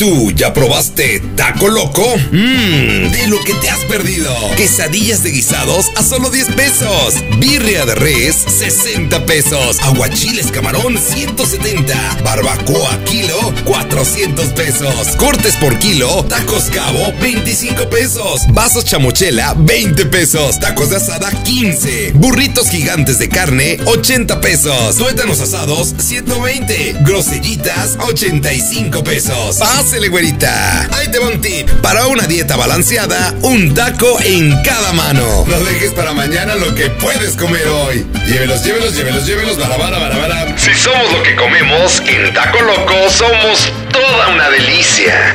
tú ya probaste Taco Loco? Mmm, de lo que te has perdido. Quesadillas de guisados a solo 10 pesos. Birria de res, 60 pesos. Aguachiles camarón, 170. Barbacoa kilo, 400 pesos. Cortes por kilo, tacos cabo, 25 pesos. Vasos chamochela, 20 pesos. Tacos de asada, 15. Burritos gigantes de carne, 80 pesos. Tuétanos asados, 120. Grosellitas, 85 pesos. Pásele, güerita. Ahí te va un tip. Para una dieta balanceada, un taco en cada mano. No dejes para mañana lo que puedes comer hoy. Llévelos, llévelos, llévelos, llévelos, barabara, barabara. Si somos lo que comemos, en Taco Loco somos toda una delicia.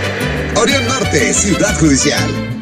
Orión Norte, Ciudad Judicial.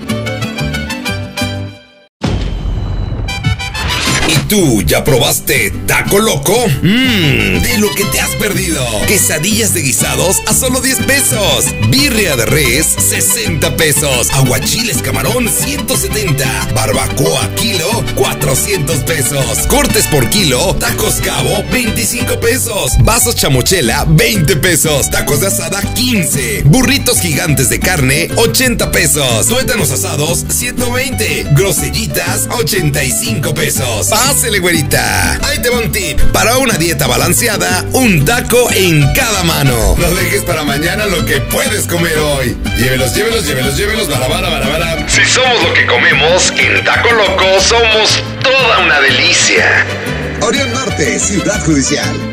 Tú ya probaste Taco Loco? Mmm, de lo que te has perdido. Quesadillas de guisados a solo 10 pesos. Birria de res, 60 pesos. Aguachiles camarón, 170. Barbacoa kilo, 400 pesos. Cortes por kilo, tacos cabo, 25 pesos. Vasos chamochela, 20 pesos. Tacos de asada, 15. Burritos gigantes de carne, 80 pesos. Tuétanos asados, 120. Grosellitas, 85 pesos. Pásele, güerita. Ahí te va un tip. Para una dieta balanceada, un taco en cada mano. No dejes para mañana lo que puedes comer hoy. Llévelos, llévelos, llévelos, llévelos, barabara, barabara. Si somos lo que comemos, en Taco Loco somos toda una delicia. Orión Norte, Ciudad Judicial.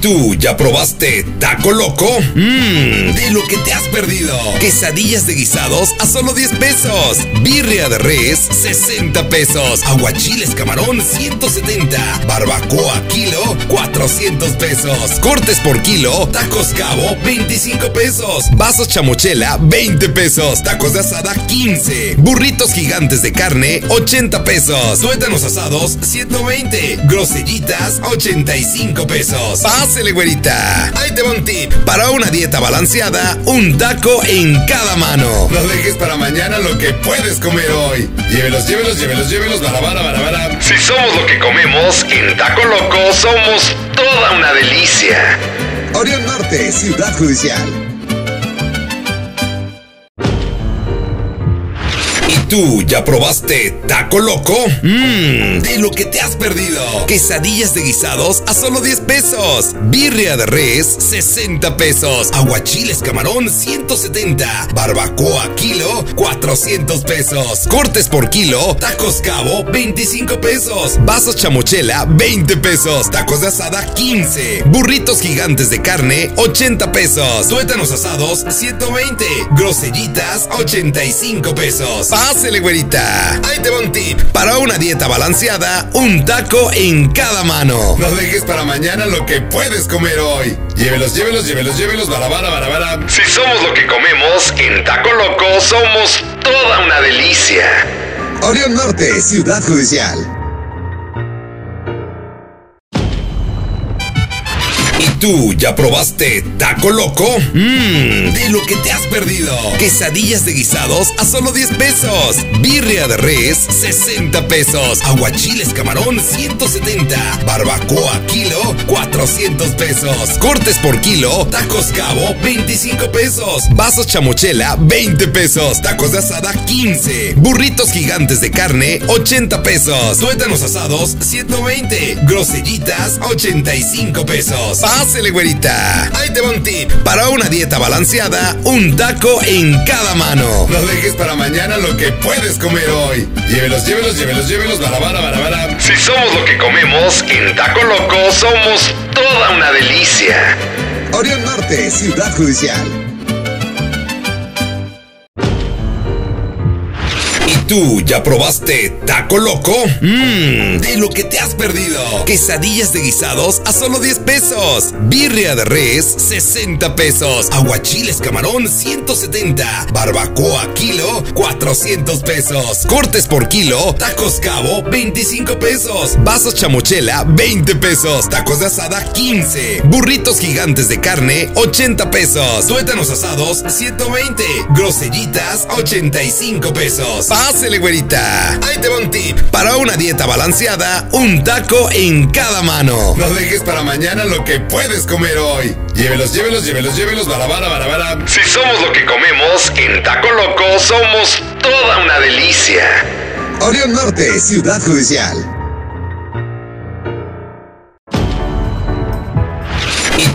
Tú ya probaste Taco Loco? Mmm, de lo que te has perdido. Quesadillas de guisados a solo 10 pesos. Birria de res, 60 pesos. Aguachiles camarón, 170. Barbacoa kilo, 400 pesos. Cortes por kilo, tacos cabo, 25 pesos. Vasos chamochela, 20 pesos. Tacos de asada, 15. Burritos gigantes de carne, 80 pesos. Tuétanos asados, 120. Grosellitas, 85 pesos. Pásele, güerita. Ahí te va un tip. Para una dieta balanceada, un taco en cada mano. No dejes para mañana lo que puedes comer hoy. Llévelos, llévelos, llévelos, llévelos, barabara, barabara. Si somos lo que comemos, en Taco Loco somos toda una delicia. Orión Norte, Ciudad Judicial. Tú ya probaste Taco Loco? Mmm, de lo que te has perdido. Quesadillas de guisados a solo 10 pesos. Birria de res, 60 pesos. Aguachiles camarón, 170. Barbacoa kilo, 400 pesos. Cortes por kilo, tacos cabo, 25 pesos. Vasos chamochela, 20 pesos. Tacos de asada, 15. Burritos gigantes de carne, 80 pesos. Tuétanos asados, 120. Grosellitas, 85 pesos. Pásele, güerita. Ahí te va un tip. Para una dieta balanceada, un taco en cada mano. No dejes para mañana lo que puedes comer hoy. Llévelos, llévelos, llévelos, llévelos, barabara, barabara. Si somos lo que comemos, en Taco Loco somos toda una delicia. Orión Norte, Ciudad Judicial. Tú ya probaste Taco Loco? Mmm, de lo que te has perdido. Quesadillas de guisados a solo 10 pesos. Birria de res, 60 pesos. Aguachiles camarón, 170. Barbacoa kilo, 400 pesos. Cortes por kilo, tacos cabo, 25 pesos. Vasos chamochela, 20 pesos. Tacos de asada, 15. Burritos gigantes de carne, 80 pesos. Tuétanos asados, 120. Grosellitas, 85 pesos. Pásele, güerita. Ahí te va un tip. Para una dieta balanceada, un taco en cada mano. No dejes para mañana lo que puedes comer hoy. Llévelos, llévelos, llévelos, llévelos, barabara, barabara. Si somos lo que comemos, en Taco Loco somos toda una delicia. Orión Norte, Ciudad Judicial. Tú ya probaste Taco Loco? Mmm, de lo que te has perdido. Quesadillas de guisados a solo 10 pesos. Birria de res, 60 pesos. Aguachiles camarón, 170. Barbacoa kilo, 400 pesos. Cortes por kilo, tacos cabo, 25 pesos. Vasos chamochela, 20 pesos. Tacos de asada, 15. Burritos gigantes de carne, 80 pesos. Tuétanos asados, 120. Grosellitas, 85 pesos. Pásele, güerita. Ahí te va un tip. Para una dieta balanceada, un taco en cada mano. No dejes para mañana lo que puedes comer hoy. Llévelos, llévelos, llévelos, llévelos, barabara, barabara. Si somos lo que comemos, en Taco Loco somos toda una delicia. Orión Norte, Ciudad Judicial.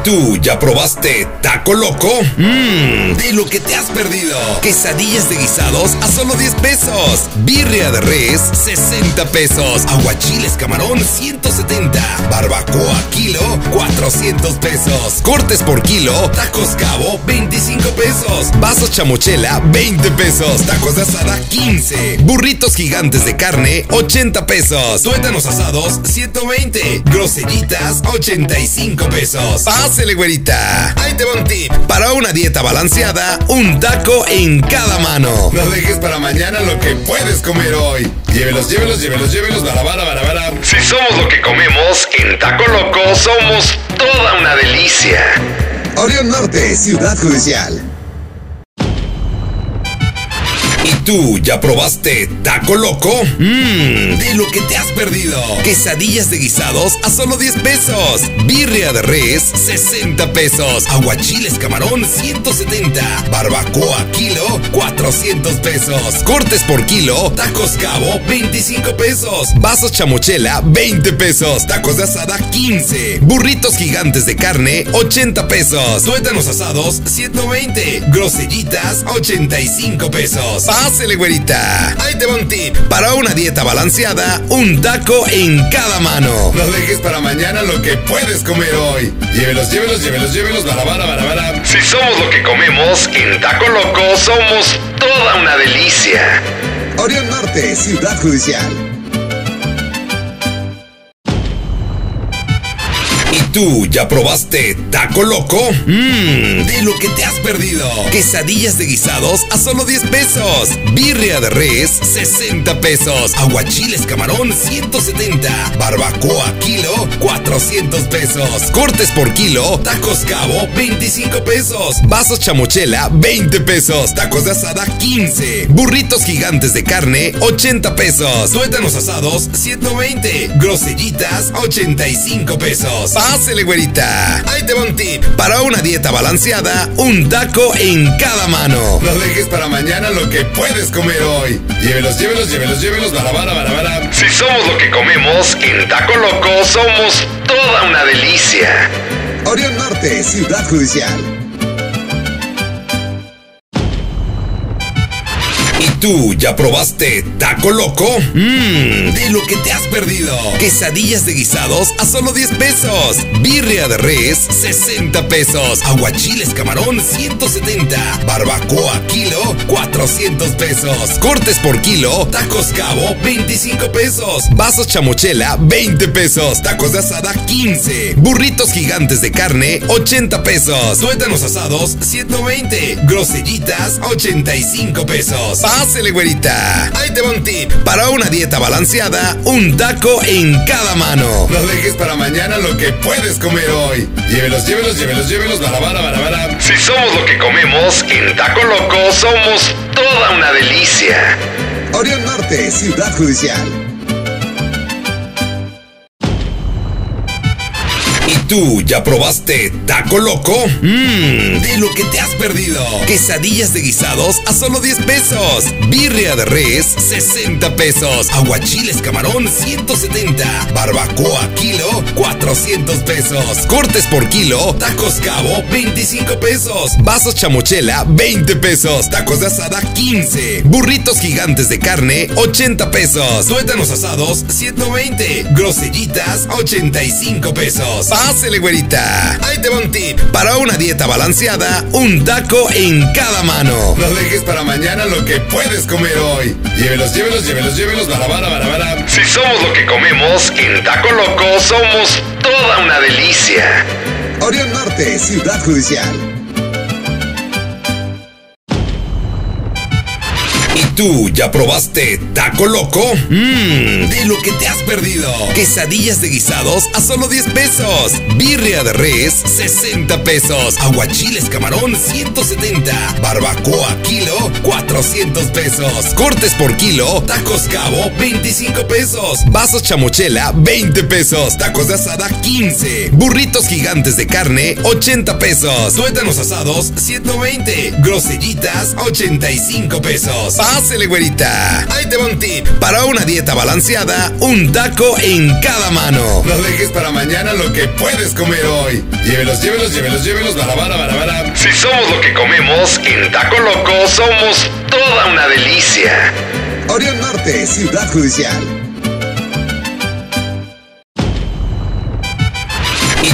Tú ya probaste Taco Loco? Mmm, de lo que te has perdido. Quesadillas de guisados a solo 10 pesos. Birria de res, 60 pesos. Aguachiles camarón, 170. Barbacoa kilo, 400 pesos. Cortes por kilo, tacos cabo, 25 pesos. Vasos chamochela, 20 pesos. Tacos de asada, 15. Burritos gigantes de carne, 80 pesos. Tuétanos asados, 120. Grosellitas, 85 pesos. Pásele, güerita. Ahí te va un tip. Para una dieta balanceada, un taco en cada mano. No dejes para mañana lo que puedes comer hoy. Llévelos, llévelos, llévelos, llévelos, barabara, barabara. Si somos lo que comemos, en Taco Loco somos toda una delicia. Orión Norte, Ciudad Judicial. Tú ya probaste Taco Loco? Mmm, de lo que te has perdido. Quesadillas de guisados a solo 10 pesos. Birria de res, 60 pesos. Aguachiles camarón, 170. Barbacoa kilo, 400 pesos. Cortes por kilo, tacos cabo, 25 pesos. Vasos chamochela, 20 pesos. Tacos de asada, 15. Burritos gigantes de carne, 80 pesos. Tuétanos asados, 120. Grosellitas, 85 pesos. Pásele, güerita. Ahí te va un tip. Para una dieta balanceada, un taco en cada mano. No dejes para mañana lo que puedes comer hoy. Llévelos, llévelos, llévelos, llévelos, barabara, barabara. Si somos lo que comemos, en Taco Loco somos toda una delicia. Orión Norte, Ciudad Judicial. Tú ya probaste Taco Loco? Mmm, de lo que te has perdido. Quesadillas de guisados a solo 10 pesos. Birria de res, 60 pesos. Aguachiles camarón, 170. Barbacoa kilo, 400 pesos. Cortes por kilo, tacos cabo, 25 pesos. Vasos chamochela, 20 pesos. Tacos de asada, 15. Burritos gigantes de carne, 80 pesos. Tuétanos asados, 120. Grosellitas, 85 pesos. Pásele, güerita. Ahí te va un tip. Para una dieta balanceada, un taco en cada mano. No dejes para mañana lo que puedes comer hoy. Llévelos, llévelos, llévelos, llévelos, barabara, barabara. Si somos lo que comemos, en Taco Loco somos toda una delicia. Orión Norte, Ciudad Judicial. Tú ya probaste Taco Loco? Mmm, de lo que te has perdido. Quesadillas de guisados a solo 10 pesos. Birria de res, 60 pesos. Aguachiles camarón, 170. Barbacoa kilo, 400 pesos. Cortes por kilo, tacos cabo, 25 pesos. Vasos chamochela, 20 pesos. Tacos de asada, 15. Burritos gigantes de carne, 80 pesos. Tuétanos asados, 120. Grosellitas, 85 pesos. Pásele, güerita. Ahí te va un tip. Para una dieta balanceada, un taco en cada mano. No dejes para mañana lo que puedes comer hoy. Llévelos, llévelos, llévelos, llévelos, barabara, barabara. Si somos lo que comemos, en Taco Loco somos toda una delicia. Orión Norte, Ciudad Judicial. Tú ya probaste Taco Loco? Mmm, de lo que te has perdido. Quesadillas de guisados a solo 10 pesos. Birria de res, 60 pesos. Aguachiles camarón, 170. Barbacoa kilo, 400 pesos. Cortes por kilo, tacos cabo, 25 pesos. Vasos chamochela, 20 pesos. Tacos de asada, 15. Burritos gigantes de carne, 80 pesos. Tuétanos asados, 120. Grosellitas, 85 pesos. Pásele, güerita. Ahí te va un tip. Para una dieta balanceada, un taco en cada mano. No dejes para mañana lo que puedes comer hoy. Llévelos, llévelos, llévelos, llévelos, barabara, barabara. Si somos lo que comemos, en Taco Loco somos toda una delicia. Orión Norte, Ciudad Judicial. Tú ya probaste Taco Loco? Mmm, de lo que te has perdido. Quesadillas de guisados a solo 10 pesos. Birria de res, 60 pesos. Aguachiles camarón, 170. Barbacoa kilo, 400 pesos. Cortes por kilo, tacos cabo, 25 pesos. Vasos chamochela, 20 pesos. Tacos de asada, 15. Burritos gigantes de carne, 80 pesos. Tuétanos asados, 120. Grosellitas, 85 pesos. Pásele, güerita. Ahí te va un tip. Para una dieta balanceada, un taco en cada mano. No dejes para mañana lo que puedes comer hoy. Llévelos, llévelos, llévelos, llévelos, bara, bara, bara, bara. Si somos lo que comemos, en Taco Loco somos toda una delicia. Orión Norte, Ciudad Judicial.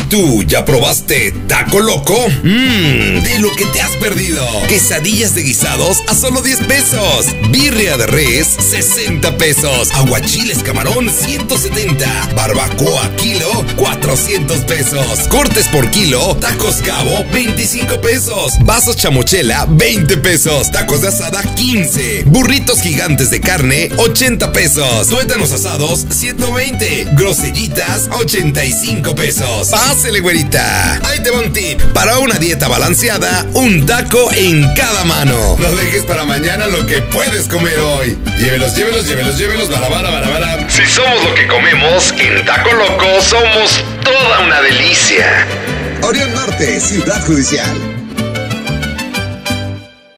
Tú ya probaste Taco Loco? Mmm, de lo que te has perdido. Quesadillas de guisados a solo 10 pesos. Birria de res, 60 pesos. Aguachiles camarón, 170. Barbacoa kilo, 400 pesos. Cortes por kilo, tacos cabo, 25 pesos. Vasos chamochela, 20 pesos. Tacos de asada, 15. Burritos gigantes de carne, 80 pesos. Tuétanos asados, 120. Grosellitas, 85 pesos. Pásele, güerita. Ahí te va un tip. Para una dieta balanceada, un taco en cada mano. No dejes para mañana lo que puedes comer hoy. Llévelos, llévelos, llévelos, llévelos, bara, bara, bara, bara. Si somos lo que comemos, en Taco Loco somos toda una delicia. Orión Norte, Ciudad Judicial.